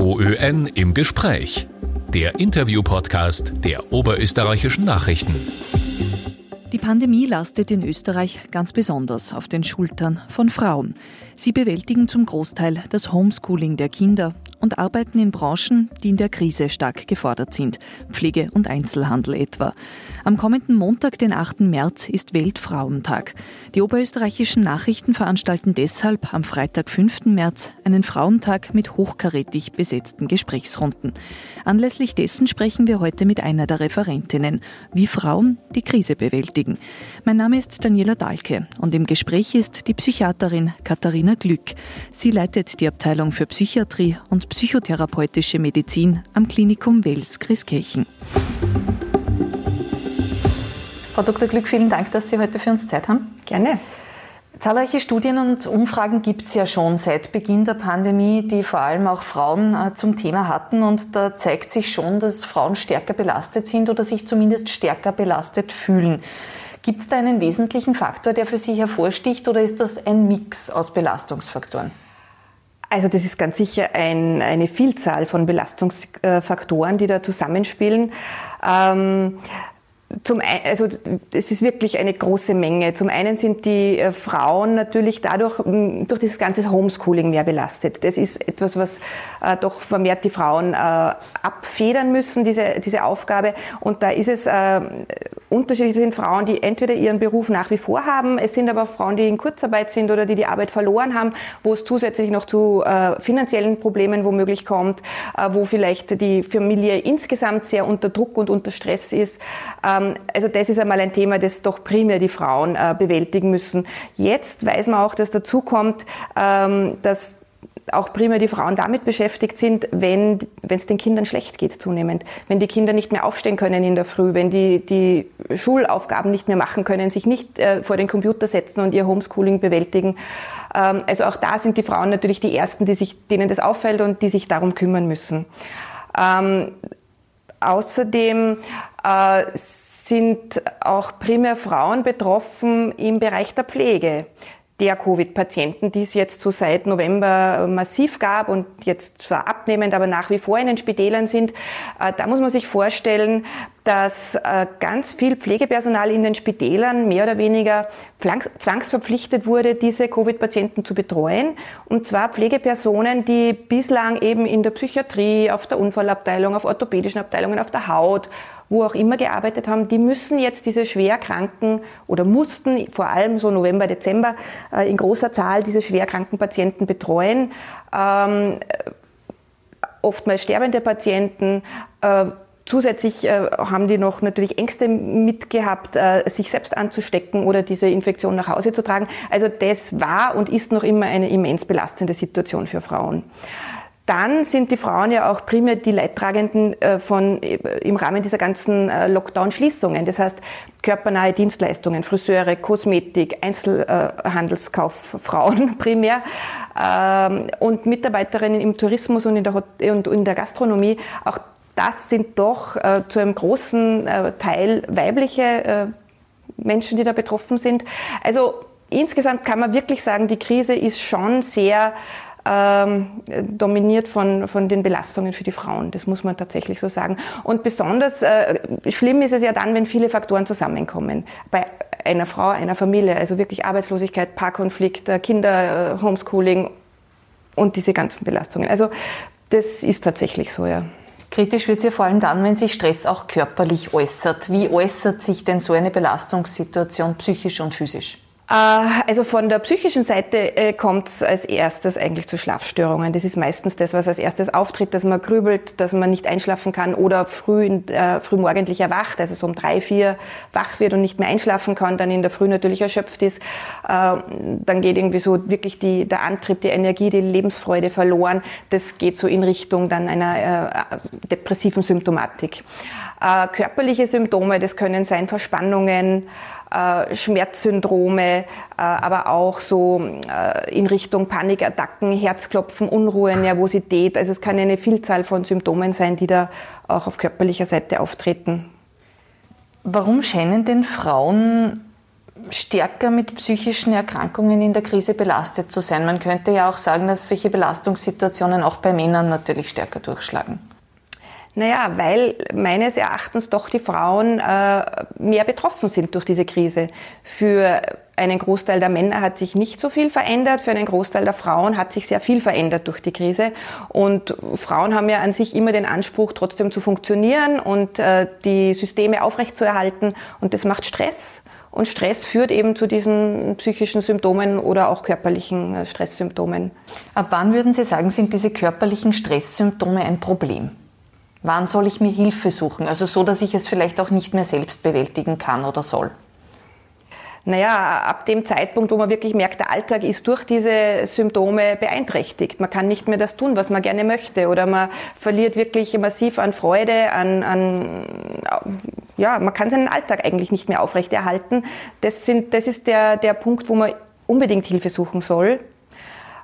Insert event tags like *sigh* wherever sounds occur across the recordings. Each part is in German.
OÖN im Gespräch. Der Interview-Podcast der Oberösterreichischen Nachrichten. Die Pandemie lastet in Österreich ganz besonders auf den Schultern von Frauen. Sie bewältigen zum Großteil das Homeschooling der Kinder und arbeiten in Branchen, die in der Krise stark gefordert sind, Pflege und Einzelhandel etwa. Am kommenden Montag, den 8. März, ist Weltfrauentag. Die oberösterreichischen Nachrichten veranstalten deshalb am Freitag, 5. März, einen Frauentag mit hochkarätig besetzten Gesprächsrunden. Anlässlich dessen sprechen wir heute mit einer der Referentinnen, wie Frauen die Krise bewältigen. Mein Name ist Daniela Dahlke und im Gespräch ist die Psychiaterin Katharina Glück. Sie leitet die Abteilung für Psychiatrie und psychotherapeutische Medizin am Klinikum Wels Christkirchen. Frau Dr. Glück, vielen Dank, dass Sie heute für uns Zeit haben. Gerne. Zahlreiche Studien und Umfragen gibt es ja schon seit Beginn der Pandemie, die vor allem auch Frauen äh, zum Thema hatten. Und da zeigt sich schon, dass Frauen stärker belastet sind oder sich zumindest stärker belastet fühlen. Gibt es da einen wesentlichen Faktor, der für Sie hervorsticht oder ist das ein Mix aus Belastungsfaktoren? Also das ist ganz sicher ein, eine Vielzahl von Belastungsfaktoren, die da zusammenspielen. Ähm, zum ein, also es ist wirklich eine große Menge. Zum einen sind die äh, Frauen natürlich dadurch durch dieses ganze Homeschooling mehr belastet. Das ist etwas, was äh, doch vermehrt die Frauen äh, abfedern müssen, diese, diese Aufgabe. Und da ist es äh, unterschiedlich sind Frauen, die entweder ihren Beruf nach wie vor haben, es sind aber Frauen, die in Kurzarbeit sind oder die die Arbeit verloren haben, wo es zusätzlich noch zu äh, finanziellen Problemen womöglich kommt, äh, wo vielleicht die Familie insgesamt sehr unter Druck und unter Stress ist. Äh, ähm, also das ist einmal ein Thema, das doch primär die Frauen äh, bewältigen müssen. Jetzt weiß man auch, dass dazu kommt, ähm, dass auch primär die Frauen damit beschäftigt sind, wenn es den Kindern schlecht geht zunehmend. Wenn die Kinder nicht mehr aufstehen können in der Früh, wenn die, die Schulaufgaben nicht mehr machen können, sich nicht äh, vor den Computer setzen und ihr Homeschooling bewältigen. Ähm, also auch da sind die Frauen natürlich die Ersten, die sich, denen das auffällt und die sich darum kümmern müssen. Ähm, außerdem äh, sind auch primär Frauen betroffen im Bereich der Pflege der Covid-Patienten, die es jetzt so seit November massiv gab und jetzt zwar abnehmend, aber nach wie vor in den Spitälern sind. Äh, da muss man sich vorstellen, dass äh, ganz viel Pflegepersonal in den Spitälern mehr oder weniger zwangsverpflichtet wurde, diese Covid-Patienten zu betreuen. Und zwar Pflegepersonen, die bislang eben in der Psychiatrie, auf der Unfallabteilung, auf orthopädischen Abteilungen, auf der Haut, wo auch immer gearbeitet haben, die müssen jetzt diese schwerkranken oder mussten vor allem so November, Dezember äh, in großer Zahl diese schwerkranken Patienten betreuen. Ähm, oftmals sterbende Patienten, äh, Zusätzlich äh, haben die noch natürlich Ängste mitgehabt, äh, sich selbst anzustecken oder diese Infektion nach Hause zu tragen. Also das war und ist noch immer eine immens belastende Situation für Frauen. Dann sind die Frauen ja auch primär die Leidtragenden äh, von, äh, im Rahmen dieser ganzen äh, Lockdown-Schließungen. Das heißt, körpernahe Dienstleistungen, Friseure, Kosmetik, Einzelhandelskauffrauen *laughs* primär ähm, und Mitarbeiterinnen im Tourismus und in der, und in der Gastronomie. Auch das sind doch äh, zu einem großen äh, Teil weibliche äh, Menschen, die da betroffen sind. Also insgesamt kann man wirklich sagen, die Krise ist schon sehr ähm, dominiert von, von den Belastungen für die Frauen. Das muss man tatsächlich so sagen. Und besonders äh, schlimm ist es ja dann, wenn viele Faktoren zusammenkommen. Bei einer Frau, einer Familie, also wirklich Arbeitslosigkeit, Paarkonflikt, äh, Kinder, äh, Homeschooling und diese ganzen Belastungen. Also das ist tatsächlich so, ja. Kritisch wird es ja vor allem dann, wenn sich Stress auch körperlich äußert. Wie äußert sich denn so eine Belastungssituation psychisch und physisch? Äh, also von der psychischen Seite äh, kommt es als erstes eigentlich zu Schlafstörungen. Das ist meistens das, was als erstes auftritt, dass man grübelt, dass man nicht einschlafen kann oder früh, äh, früh morgendlich erwacht, also so um drei, vier wach wird und nicht mehr einschlafen kann, dann in der Früh natürlich erschöpft ist. Äh, dann geht irgendwie so wirklich die, der Antrieb, die Energie, die Lebensfreude verloren. Das geht so in Richtung dann einer äh, depressiven Symptomatik. Äh, körperliche Symptome, das können sein Verspannungen, äh, Schmerzsyndrome, äh, aber auch so äh, in Richtung Panikattacken, Herzklopfen, Unruhe, Nervosität. Also es kann eine Vielzahl von Symptomen sein, die da auch auf körperlicher Seite auftreten. Warum scheinen denn Frauen stärker mit psychischen Erkrankungen in der Krise belastet zu sein. Man könnte ja auch sagen, dass solche Belastungssituationen auch bei Männern natürlich stärker durchschlagen. Naja, weil meines Erachtens doch die Frauen äh, mehr betroffen sind durch diese Krise. Für einen Großteil der Männer hat sich nicht so viel verändert, für einen Großteil der Frauen hat sich sehr viel verändert durch die Krise. Und Frauen haben ja an sich immer den Anspruch, trotzdem zu funktionieren und äh, die Systeme aufrechtzuerhalten. Und das macht Stress. Und Stress führt eben zu diesen psychischen Symptomen oder auch körperlichen äh, Stresssymptomen. Ab wann würden Sie sagen, sind diese körperlichen Stresssymptome ein Problem? Wann soll ich mir Hilfe suchen? Also so, dass ich es vielleicht auch nicht mehr selbst bewältigen kann oder soll. Naja, ab dem Zeitpunkt, wo man wirklich merkt, der Alltag ist durch diese Symptome beeinträchtigt. Man kann nicht mehr das tun, was man gerne möchte. Oder man verliert wirklich massiv an Freude, an, an ja, man kann seinen Alltag eigentlich nicht mehr aufrechterhalten. Das, sind, das ist der, der Punkt, wo man unbedingt Hilfe suchen soll.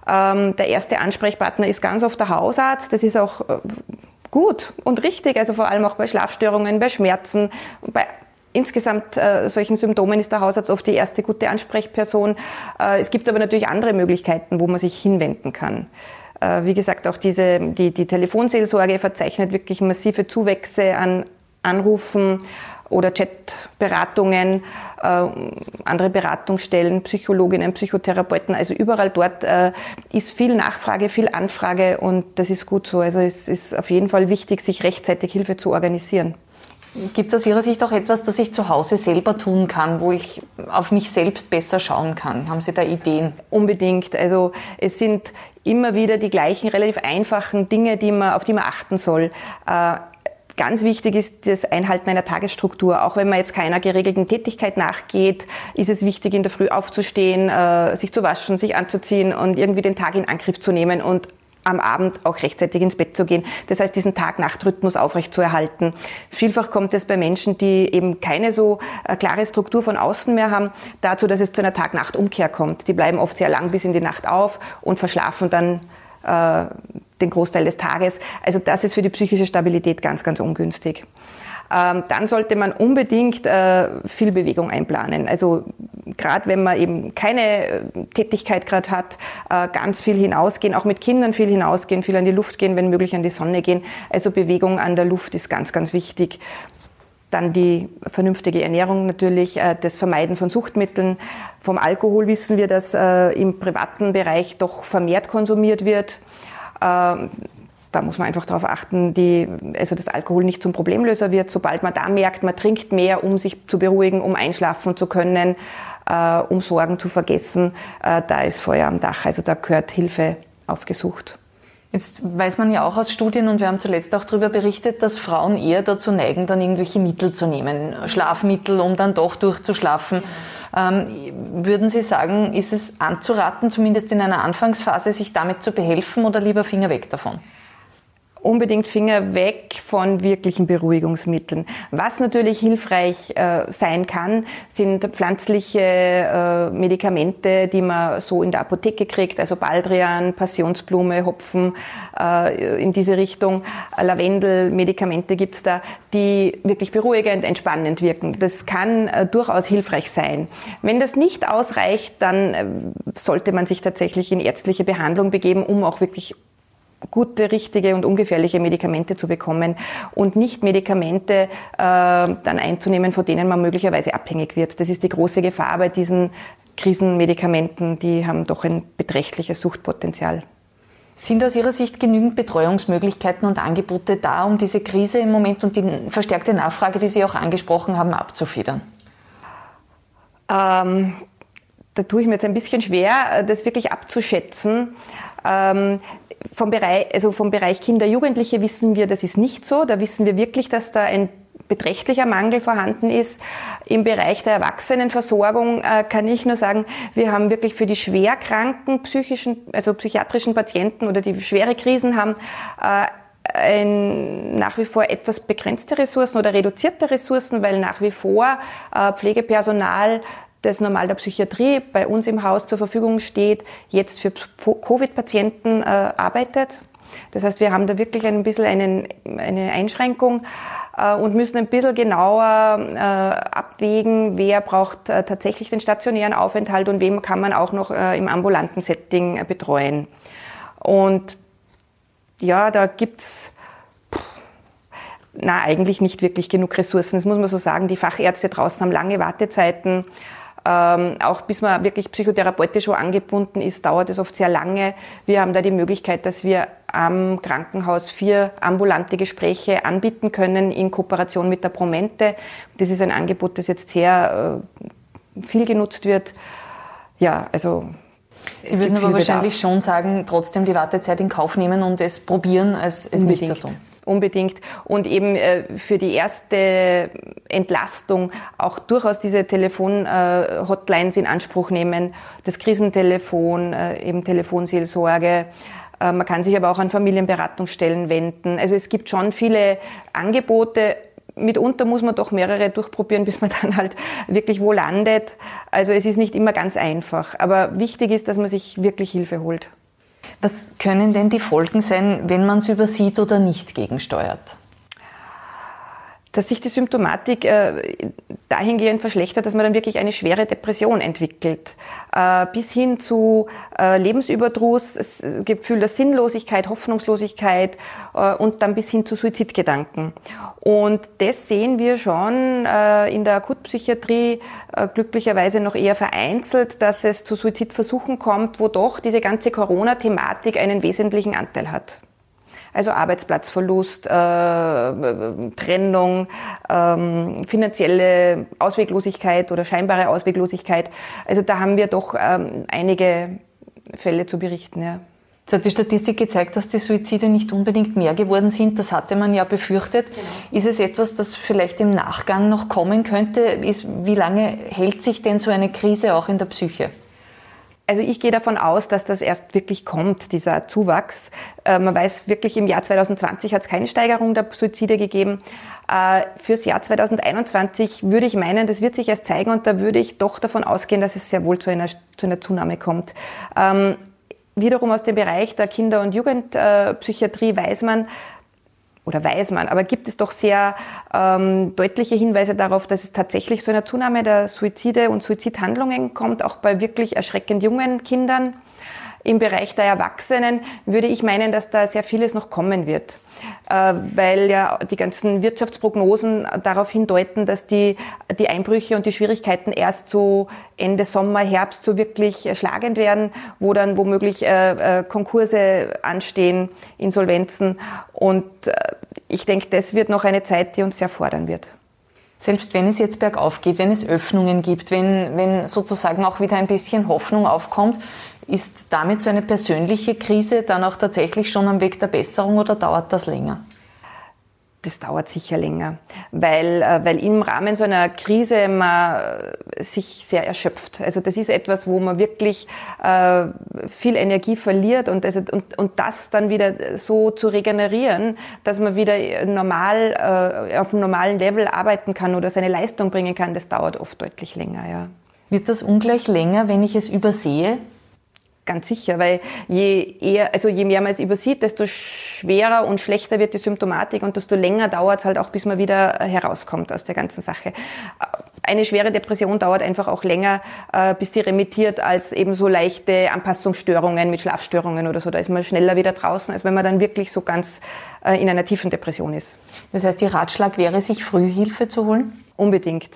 Ähm, der erste Ansprechpartner ist ganz oft der Hausarzt. Das ist auch äh, gut und richtig, also vor allem auch bei Schlafstörungen, bei Schmerzen, bei insgesamt äh, solchen Symptomen ist der Hausarzt oft die erste gute Ansprechperson. Äh, es gibt aber natürlich andere Möglichkeiten, wo man sich hinwenden kann. Äh, wie gesagt, auch diese, die, die Telefonseelsorge verzeichnet wirklich massive Zuwächse an Anrufen oder Chatberatungen, äh, andere Beratungsstellen, Psychologinnen, Psychotherapeuten. Also überall dort äh, ist viel Nachfrage, viel Anfrage und das ist gut so. Also es ist auf jeden Fall wichtig, sich rechtzeitig Hilfe zu organisieren. Gibt es aus Ihrer Sicht auch etwas, das ich zu Hause selber tun kann, wo ich auf mich selbst besser schauen kann? Haben Sie da Ideen? Unbedingt. Also es sind immer wieder die gleichen relativ einfachen Dinge, die man, auf die man achten soll. Äh, Ganz wichtig ist das Einhalten einer Tagesstruktur. Auch wenn man jetzt keiner geregelten Tätigkeit nachgeht, ist es wichtig, in der Früh aufzustehen, äh, sich zu waschen, sich anzuziehen und irgendwie den Tag in Angriff zu nehmen und am Abend auch rechtzeitig ins Bett zu gehen. Das heißt, diesen Tag-Nacht-Rhythmus aufrechtzuerhalten. Vielfach kommt es bei Menschen, die eben keine so äh, klare Struktur von außen mehr haben, dazu, dass es zu einer Tag-Nacht-Umkehr kommt. Die bleiben oft sehr lang bis in die Nacht auf und verschlafen dann äh, den Großteil des Tages. Also das ist für die psychische Stabilität ganz, ganz ungünstig. Ähm, dann sollte man unbedingt äh, viel Bewegung einplanen. Also gerade wenn man eben keine äh, Tätigkeit gerade hat, äh, ganz viel hinausgehen, auch mit Kindern viel hinausgehen, viel an die Luft gehen, wenn möglich an die Sonne gehen. Also Bewegung an der Luft ist ganz, ganz wichtig. Dann die vernünftige Ernährung natürlich, das Vermeiden von Suchtmitteln. Vom Alkohol wissen wir, dass im privaten Bereich doch vermehrt konsumiert wird. Ähm, da muss man einfach darauf achten, die, also dass Alkohol nicht zum Problemlöser wird. Sobald man da merkt, man trinkt mehr, um sich zu beruhigen, um einschlafen zu können, äh, um Sorgen zu vergessen, äh, da ist Feuer am Dach. Also da gehört Hilfe aufgesucht. Jetzt weiß man ja auch aus Studien und wir haben zuletzt auch darüber berichtet, dass Frauen eher dazu neigen, dann irgendwelche Mittel zu nehmen, Schlafmittel, um dann doch durchzuschlafen. Ähm, würden Sie sagen, ist es anzuraten, zumindest in einer Anfangsphase, sich damit zu behelfen oder lieber Finger weg davon? Unbedingt Finger weg von wirklichen Beruhigungsmitteln. Was natürlich hilfreich äh, sein kann, sind pflanzliche äh, Medikamente, die man so in der Apotheke kriegt, also Baldrian, Passionsblume, Hopfen, äh, in diese Richtung. Lavendel, Medikamente gibt's da, die wirklich beruhigend, entspannend wirken. Das kann äh, durchaus hilfreich sein. Wenn das nicht ausreicht, dann äh, sollte man sich tatsächlich in ärztliche Behandlung begeben, um auch wirklich gute, richtige und ungefährliche Medikamente zu bekommen und nicht Medikamente äh, dann einzunehmen, von denen man möglicherweise abhängig wird. Das ist die große Gefahr bei diesen Krisenmedikamenten, die haben doch ein beträchtliches Suchtpotenzial. Sind aus Ihrer Sicht genügend Betreuungsmöglichkeiten und Angebote da, um diese Krise im Moment und die verstärkte Nachfrage, die Sie auch angesprochen haben, abzufedern? Ähm, da tue ich mir jetzt ein bisschen schwer, das wirklich abzuschätzen. Ähm, vom Bereich, also vom Bereich Kinder, Jugendliche wissen wir, das ist nicht so. Da wissen wir wirklich, dass da ein beträchtlicher Mangel vorhanden ist. Im Bereich der Erwachsenenversorgung äh, kann ich nur sagen, wir haben wirklich für die schwerkranken psychischen, also psychiatrischen Patienten oder die schwere Krisen haben, äh, ein, nach wie vor etwas begrenzte Ressourcen oder reduzierte Ressourcen, weil nach wie vor äh, Pflegepersonal das normal der Psychiatrie bei uns im Haus zur Verfügung steht, jetzt für Covid-Patienten äh, arbeitet. Das heißt, wir haben da wirklich ein bisschen einen, eine Einschränkung äh, und müssen ein bisschen genauer äh, abwägen, wer braucht äh, tatsächlich den stationären Aufenthalt und wem kann man auch noch äh, im ambulanten Setting betreuen. Und ja, da gibt's na, eigentlich nicht wirklich genug Ressourcen. Das muss man so sagen. Die Fachärzte draußen haben lange Wartezeiten. Ähm, auch bis man wirklich psychotherapeutisch schon angebunden ist, dauert es oft sehr lange. Wir haben da die Möglichkeit, dass wir am Krankenhaus vier ambulante Gespräche anbieten können in Kooperation mit der Promente. Das ist ein Angebot, das jetzt sehr äh, viel genutzt wird. Ja, also Sie würden aber wahrscheinlich Bedarf. schon sagen, trotzdem die Wartezeit in Kauf nehmen und es probieren, als es nicht zu tun unbedingt. Und eben äh, für die erste Entlastung auch durchaus diese Telefon-Hotlines in Anspruch nehmen. Das Krisentelefon, äh, eben Telefonseelsorge. Äh, man kann sich aber auch an Familienberatungsstellen wenden. Also es gibt schon viele Angebote. Mitunter muss man doch mehrere durchprobieren, *laughs* bis man dann halt wirklich wo landet. Also es ist nicht immer ganz einfach. Aber wichtig ist, dass man sich wirklich Hilfe holt. Was können denn die Folgen sein, wenn man es übersieht oder nicht gegensteuert? Dass sich die Symptomatik äh, dahingehend verschlechtert, dass man dann wirklich eine schwere Depression entwickelt, äh, bis hin zu äh, Lebensüberdruss, äh, Gefühl der Sinnlosigkeit, Hoffnungslosigkeit äh, und dann bis hin zu Suizidgedanken. Und das sehen wir schon äh, in der Akutpsychiatrie glücklicherweise noch eher vereinzelt, dass es zu Suizidversuchen kommt, wo doch diese ganze Corona-Thematik einen wesentlichen Anteil hat. Also Arbeitsplatzverlust, äh, Trennung, ähm, finanzielle Ausweglosigkeit oder scheinbare Ausweglosigkeit. Also da haben wir doch ähm, einige Fälle zu berichten. Ja. Jetzt hat die Statistik gezeigt, dass die Suizide nicht unbedingt mehr geworden sind. Das hatte man ja befürchtet. Genau. Ist es etwas, das vielleicht im Nachgang noch kommen könnte? Ist, wie lange hält sich denn so eine Krise auch in der Psyche? Also ich gehe davon aus, dass das erst wirklich kommt, dieser Zuwachs. Äh, man weiß wirklich, im Jahr 2020 hat es keine Steigerung der Suizide gegeben. Äh, fürs Jahr 2021 würde ich meinen, das wird sich erst zeigen und da würde ich doch davon ausgehen, dass es sehr wohl zu einer, zu einer Zunahme kommt. Ähm, wiederum aus dem Bereich der Kinder- und Jugendpsychiatrie weiß man, oder weiß man, aber gibt es doch sehr ähm, deutliche Hinweise darauf, dass es tatsächlich zu einer Zunahme der Suizide und Suizidhandlungen kommt, auch bei wirklich erschreckend jungen Kindern. Im Bereich der Erwachsenen würde ich meinen, dass da sehr vieles noch kommen wird, äh, weil ja die ganzen Wirtschaftsprognosen darauf hindeuten, dass die, die Einbrüche und die Schwierigkeiten erst so Ende Sommer, Herbst so wirklich schlagend werden, wo dann womöglich äh, äh, Konkurse anstehen, Insolvenzen. Und ich denke, das wird noch eine Zeit, die uns sehr fordern wird. Selbst wenn es jetzt bergauf geht, wenn es Öffnungen gibt, wenn, wenn sozusagen auch wieder ein bisschen Hoffnung aufkommt, ist damit so eine persönliche Krise dann auch tatsächlich schon am Weg der Besserung oder dauert das länger? Das dauert sicher länger, weil, äh, weil im Rahmen so einer Krise man sich sehr erschöpft. Also das ist etwas, wo man wirklich äh, viel Energie verliert und, also, und, und das dann wieder so zu regenerieren, dass man wieder normal äh, auf einem normalen Level arbeiten kann oder seine Leistung bringen kann, das dauert oft deutlich länger. Ja. Wird das ungleich länger, wenn ich es übersehe? Ganz sicher, weil je eher, also je mehr man es übersieht, desto schwerer und schlechter wird die Symptomatik und desto länger dauert es halt auch, bis man wieder herauskommt aus der ganzen Sache. Eine schwere Depression dauert einfach auch länger, äh, bis sie remittiert, als eben so leichte Anpassungsstörungen mit Schlafstörungen oder so. Da ist man schneller wieder draußen, als wenn man dann wirklich so ganz äh, in einer tiefen Depression ist. Das heißt, Ihr Ratschlag wäre, sich Frühhilfe zu holen? Unbedingt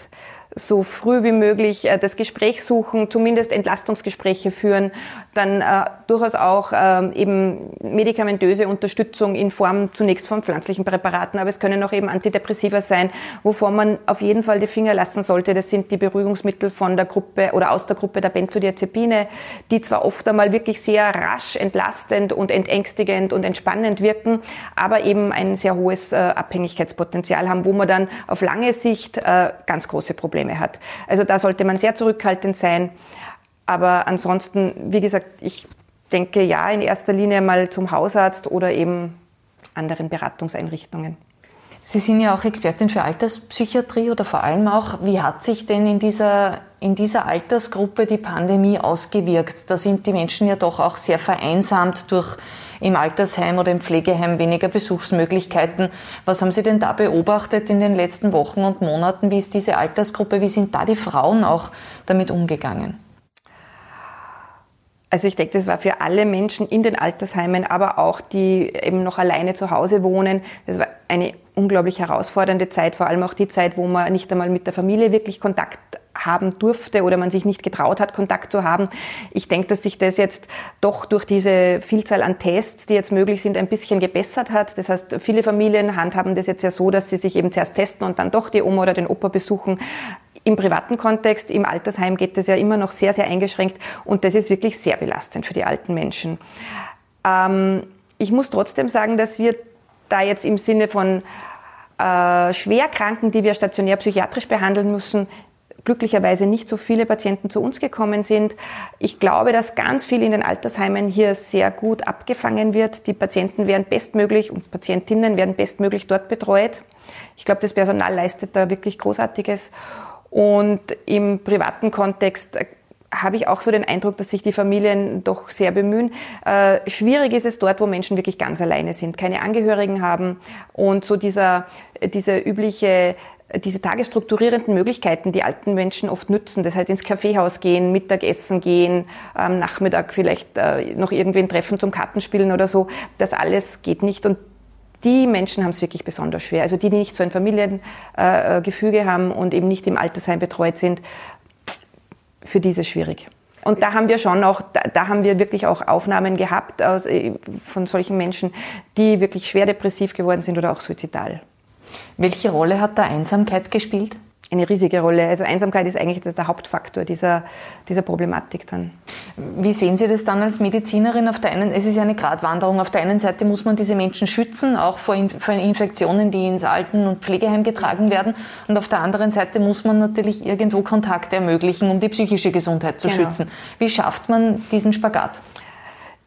so früh wie möglich äh, das Gespräch suchen, zumindest Entlastungsgespräche führen, dann äh, durchaus auch äh, eben medikamentöse Unterstützung in Form zunächst von pflanzlichen Präparaten, aber es können auch eben Antidepressiva sein, wovor man auf jeden Fall die Finger lassen sollte. Das sind die Beruhigungsmittel von der Gruppe oder aus der Gruppe der Benzodiazepine, die zwar oft einmal wirklich sehr rasch entlastend und entängstigend und entspannend wirken, aber eben ein sehr hohes äh, Abhängigkeitspotenzial haben, wo man dann auf lange Sicht äh, ganz große Probleme Probleme hat. Also da sollte man sehr zurückhaltend sein. Aber ansonsten, wie gesagt, ich denke ja in erster Linie mal zum Hausarzt oder eben anderen Beratungseinrichtungen. Sie sind ja auch Expertin für Alterspsychiatrie oder vor allem auch, wie hat sich denn in dieser, in dieser Altersgruppe die Pandemie ausgewirkt? Da sind die Menschen ja doch auch sehr vereinsamt durch im Altersheim oder im Pflegeheim weniger Besuchsmöglichkeiten. Was haben Sie denn da beobachtet in den letzten Wochen und Monaten? Wie ist diese Altersgruppe? Wie sind da die Frauen auch damit umgegangen? Also ich denke, das war für alle Menschen in den Altersheimen, aber auch die eben noch alleine zu Hause wohnen. Das war eine unglaublich herausfordernde Zeit, vor allem auch die Zeit, wo man nicht einmal mit der Familie wirklich Kontakt haben durfte oder man sich nicht getraut hat, Kontakt zu haben. Ich denke, dass sich das jetzt doch durch diese Vielzahl an Tests, die jetzt möglich sind, ein bisschen gebessert hat. Das heißt, viele Familien handhaben das jetzt ja so, dass sie sich eben zuerst testen und dann doch die Oma oder den Opa besuchen. Im privaten Kontext, im Altersheim geht das ja immer noch sehr, sehr eingeschränkt und das ist wirklich sehr belastend für die alten Menschen. Ähm, ich muss trotzdem sagen, dass wir da jetzt im Sinne von äh, Schwerkranken, die wir stationär psychiatrisch behandeln müssen, glücklicherweise nicht so viele Patienten zu uns gekommen sind. Ich glaube, dass ganz viel in den Altersheimen hier sehr gut abgefangen wird. Die Patienten werden bestmöglich und Patientinnen werden bestmöglich dort betreut. Ich glaube, das Personal leistet da wirklich Großartiges. Und im privaten Kontext äh, habe ich auch so den Eindruck, dass sich die Familien doch sehr bemühen. Äh, schwierig ist es dort, wo Menschen wirklich ganz alleine sind, keine Angehörigen haben und so dieser, diese übliche diese tagesstrukturierenden Möglichkeiten, die alten Menschen oft nützen, das heißt ins Kaffeehaus gehen, Mittagessen gehen, am Nachmittag vielleicht äh, noch irgendwen treffen zum Kartenspielen oder so, das alles geht nicht und die Menschen haben es wirklich besonders schwer. Also die, die nicht so ein Familiengefüge äh, haben und eben nicht im Altersheim betreut sind, für die ist es schwierig. Und da haben wir schon auch, da, haben wir wirklich auch Aufnahmen gehabt äh, von solchen Menschen, die wirklich schwer depressiv geworden sind oder auch suizidal. Welche Rolle hat da Einsamkeit gespielt? eine riesige Rolle. Also Einsamkeit ist eigentlich der Hauptfaktor dieser, dieser Problematik dann. Wie sehen Sie das dann als Medizinerin? Auf der einen, es ist ja eine Gratwanderung. Auf der einen Seite muss man diese Menschen schützen, auch vor, vor Infektionen, die ins Alten- und Pflegeheim getragen werden. Und auf der anderen Seite muss man natürlich irgendwo Kontakte ermöglichen, um die psychische Gesundheit zu genau. schützen. Wie schafft man diesen Spagat?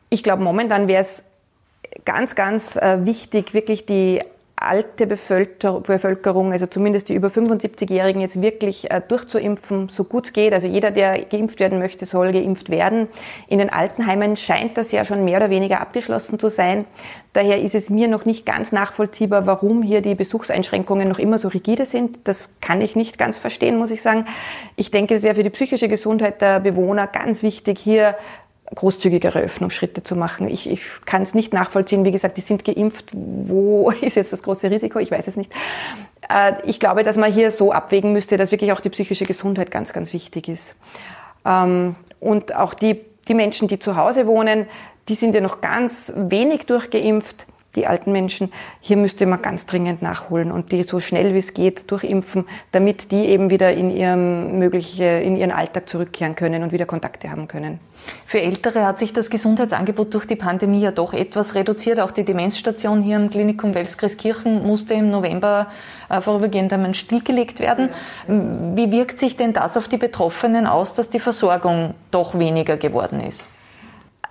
Ich glaube, momentan wäre es ganz, ganz äh, wichtig, wirklich die alte Bevölkerung, also zumindest die über 75-Jährigen, jetzt wirklich äh, durchzuimpfen, so gut es geht. Also jeder, der geimpft werden möchte, soll geimpft werden. In den Altenheimen scheint das ja schon mehr oder weniger abgeschlossen zu sein. Daher ist es mir noch nicht ganz nachvollziehbar, warum hier die Besuchseinschränkungen noch immer so rigide sind. Das kann ich nicht ganz verstehen, muss ich sagen. Ich denke, es wäre für die psychische Gesundheit der Bewohner ganz wichtig, hier großzügigere Öffnungsschritte zu machen. Ich, ich kann es nicht nachvollziehen. Wie gesagt, die sind geimpft. Wo *laughs* ist jetzt das große Risiko? Ich weiß es nicht. Äh, ich glaube, dass man hier so abwägen müsste, dass wirklich auch die psychische Gesundheit ganz, ganz wichtig ist. Ähm, und auch die, die Menschen, die zu Hause wohnen, die sind ja noch ganz wenig durchgeimpft die alten Menschen, hier müsste man ganz dringend nachholen und die so schnell wie es geht durchimpfen, damit die eben wieder in ihrem mögliche, in ihren Alltag zurückkehren können und wieder Kontakte haben können. Für Ältere hat sich das Gesundheitsangebot durch die Pandemie ja doch etwas reduziert. Auch die Demenzstation hier im Klinikum Welskirchen musste im November äh, vorübergehend einmal stillgelegt werden. Wie wirkt sich denn das auf die Betroffenen aus, dass die Versorgung doch weniger geworden ist?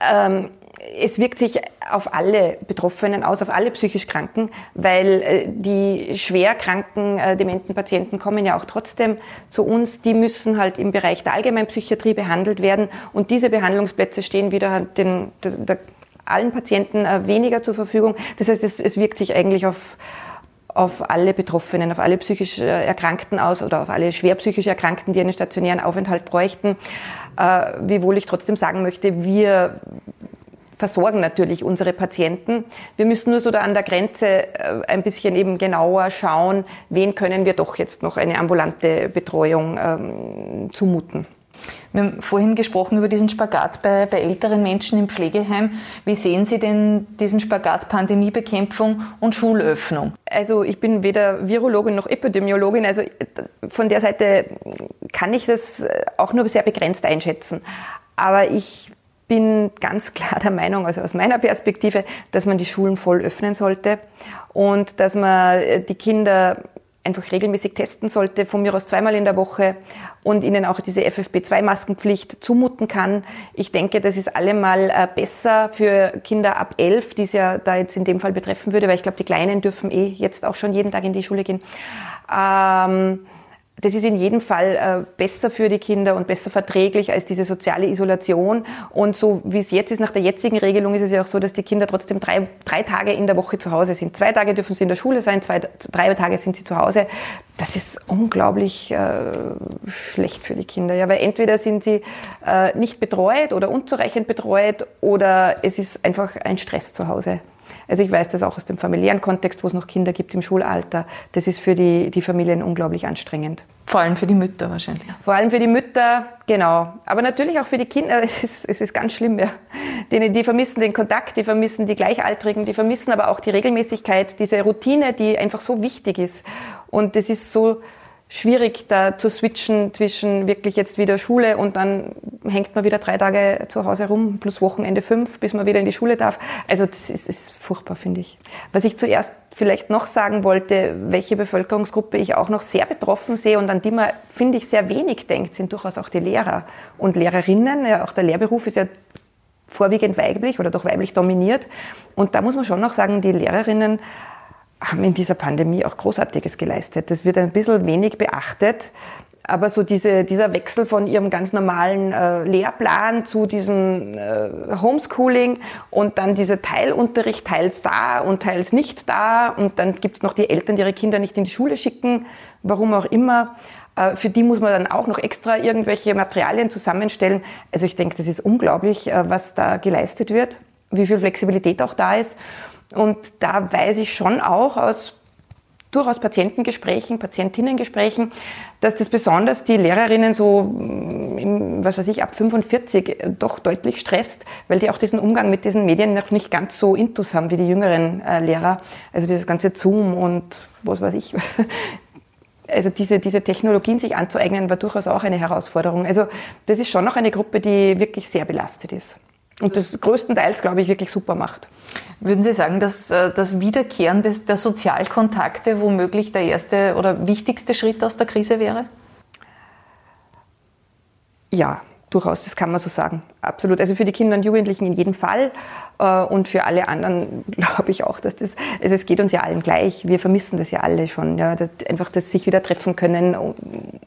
Ähm es wirkt sich auf alle Betroffenen aus, auf alle psychisch Kranken, weil äh, die schwer kranken, äh, dementen Patienten kommen ja auch trotzdem zu uns. Die müssen halt im Bereich der Allgemeinpsychiatrie behandelt werden und diese Behandlungsplätze stehen wieder den, der, der, allen Patienten äh, weniger zur Verfügung. Das heißt, es, es wirkt sich eigentlich auf auf alle Betroffenen, auf alle psychisch Erkrankten aus oder auf alle schwer psychisch Erkrankten, die einen stationären Aufenthalt bräuchten. Äh, wiewohl ich trotzdem sagen möchte, wir versorgen natürlich unsere Patienten. Wir müssen nur so da an der Grenze äh, ein bisschen eben genauer schauen, wen können wir doch jetzt noch eine ambulante Betreuung ähm, zumuten. Wir haben vorhin gesprochen über diesen Spagat bei, bei, älteren Menschen im Pflegeheim. Wie sehen Sie denn diesen Spagat Pandemiebekämpfung und Schulöffnung? Also ich bin weder Virologin noch Epidemiologin. Also von der Seite kann ich das auch nur sehr begrenzt einschätzen. Aber ich bin ganz klar der Meinung, also aus meiner Perspektive, dass man die Schulen voll öffnen sollte und dass man äh, die Kinder einfach regelmäßig testen sollte, von mir aus zweimal in der Woche und ihnen auch diese FFP2-Maskenpflicht zumuten kann. Ich denke, das ist allemal äh, besser für Kinder ab elf, die es ja da jetzt in dem Fall betreffen würde, weil ich glaube, die Kleinen dürfen eh jetzt auch schon jeden Tag in die Schule gehen. Ähm, das ist in jedem Fall äh, besser für die Kinder und besser verträglich als diese soziale Isolation. Und so wie es jetzt ist, nach der jetzigen Regelung, ist es ja auch so, dass die Kinder trotzdem drei, drei Tage in der Woche zu Hause sind. Zwei Tage dürfen sie in der Schule sein, zwei, drei Tage sind sie zu Hause. Das ist unglaublich äh, schlecht für die Kinder. Ja, weil entweder sind sie äh, nicht betreut oder unzureichend betreut oder es ist einfach ein Stress zu Hause. Also ich weiß das auch aus dem familiären Kontext, wo es noch Kinder gibt im Schulalter. Das ist für die, die Familien unglaublich anstrengend. Vor allem für die Mütter wahrscheinlich. Vor allem für die Mütter, genau. Aber natürlich auch für die Kinder. Es ist, es ist ganz schlimm, ja. Die, die vermissen den Kontakt, die vermissen die Gleichaltrigen, die vermissen aber auch die Regelmäßigkeit, diese Routine, die einfach so wichtig ist. Und das ist so, schwierig, da zu switchen zwischen wirklich jetzt wieder Schule und dann hängt man wieder drei Tage zu Hause rum, plus Wochenende fünf, bis man wieder in die Schule darf. Also das ist, ist furchtbar, finde ich. Was ich zuerst vielleicht noch sagen wollte, welche Bevölkerungsgruppe ich auch noch sehr betroffen sehe und an die man, finde ich, sehr wenig denkt, sind durchaus auch die Lehrer und Lehrerinnen. Ja, auch der Lehrberuf ist ja vorwiegend weiblich oder doch weiblich dominiert. Und da muss man schon noch sagen, die Lehrerinnen haben in dieser Pandemie auch Großartiges geleistet. Das wird ein bisschen wenig beachtet. Aber so diese, dieser Wechsel von ihrem ganz normalen äh, Lehrplan zu diesem äh, Homeschooling und dann dieser Teilunterricht, teils da und teils nicht da und dann gibt's noch die Eltern, die ihre Kinder nicht in die Schule schicken, warum auch immer. Äh, für die muss man dann auch noch extra irgendwelche Materialien zusammenstellen. Also ich denke, das ist unglaublich, äh, was da geleistet wird, wie viel Flexibilität auch da ist. Und da weiß ich schon auch aus durchaus Patientengesprächen, Patientinnengesprächen, dass das besonders die Lehrerinnen so, mm, was weiß ich, ab 45 doch deutlich stresst, weil die auch diesen Umgang mit diesen Medien noch nicht ganz so intus haben wie die jüngeren äh, Lehrer. Also dieses ganze Zoom und was weiß ich. *laughs* Also diese, diese Technologien sich anzueignen, war durchaus auch eine Herausforderung. Also das ist schon noch eine Gruppe, die wirklich sehr belastet ist. Und das größtenteils, glaube ich, wirklich super macht. Würden Sie sagen, dass äh, das Wiederkehren des, der Sozialkontakte womöglich der erste oder wichtigste Schritt aus der Krise wäre? Ja, durchaus, das kann man so sagen. Absolut. Also für die Kinder und Jugendlichen in jedem Fall äh, und für alle anderen *laughs* glaube ich auch, dass das, also es geht uns ja allen gleich. Wir vermissen das ja alle schon. Ja, das, einfach das sich wieder treffen können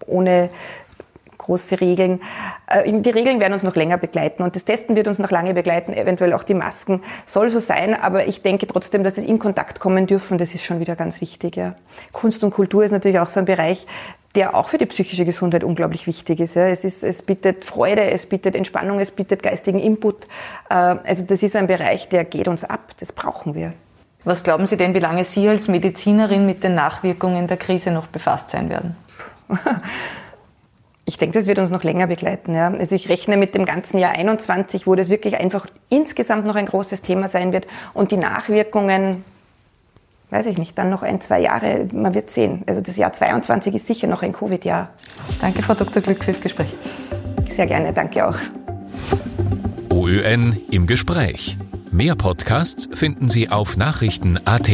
ohne große Regeln. Äh, die Regeln werden uns noch länger begleiten und das Testen wird uns noch lange begleiten, eventuell auch die Masken. Soll so sein, aber ich denke trotzdem, dass das in Kontakt kommen dürfen, das ist schon wieder ganz wichtig. Ja. Kunst und Kultur ist natürlich auch so ein Bereich, der auch für die psychische Gesundheit unglaublich wichtig ist. Ja. Es, ist es bietet Freude, es bietet Entspannung, es bietet geistigen Input. Äh, also das ist ein Bereich, der geht uns ab, das brauchen wir. Was glauben Sie denn, wie lange Sie als Medizinerin mit den Nachwirkungen der Krise noch befasst sein werden? *laughs* Ich denke, das wird uns noch länger begleiten. Ja. Also ich rechne mit dem ganzen Jahr 21, wo das wirklich einfach insgesamt noch ein großes Thema sein wird. Und die Nachwirkungen, weiß ich nicht, dann noch ein, zwei Jahre, man wird sehen. Also das Jahr 22 ist sicher noch ein Covid-Jahr. Danke, Frau Dr. Glück, fürs Gespräch. Sehr gerne, danke auch. OÖN im Gespräch. Mehr Podcasts finden Sie auf Nachrichten.at.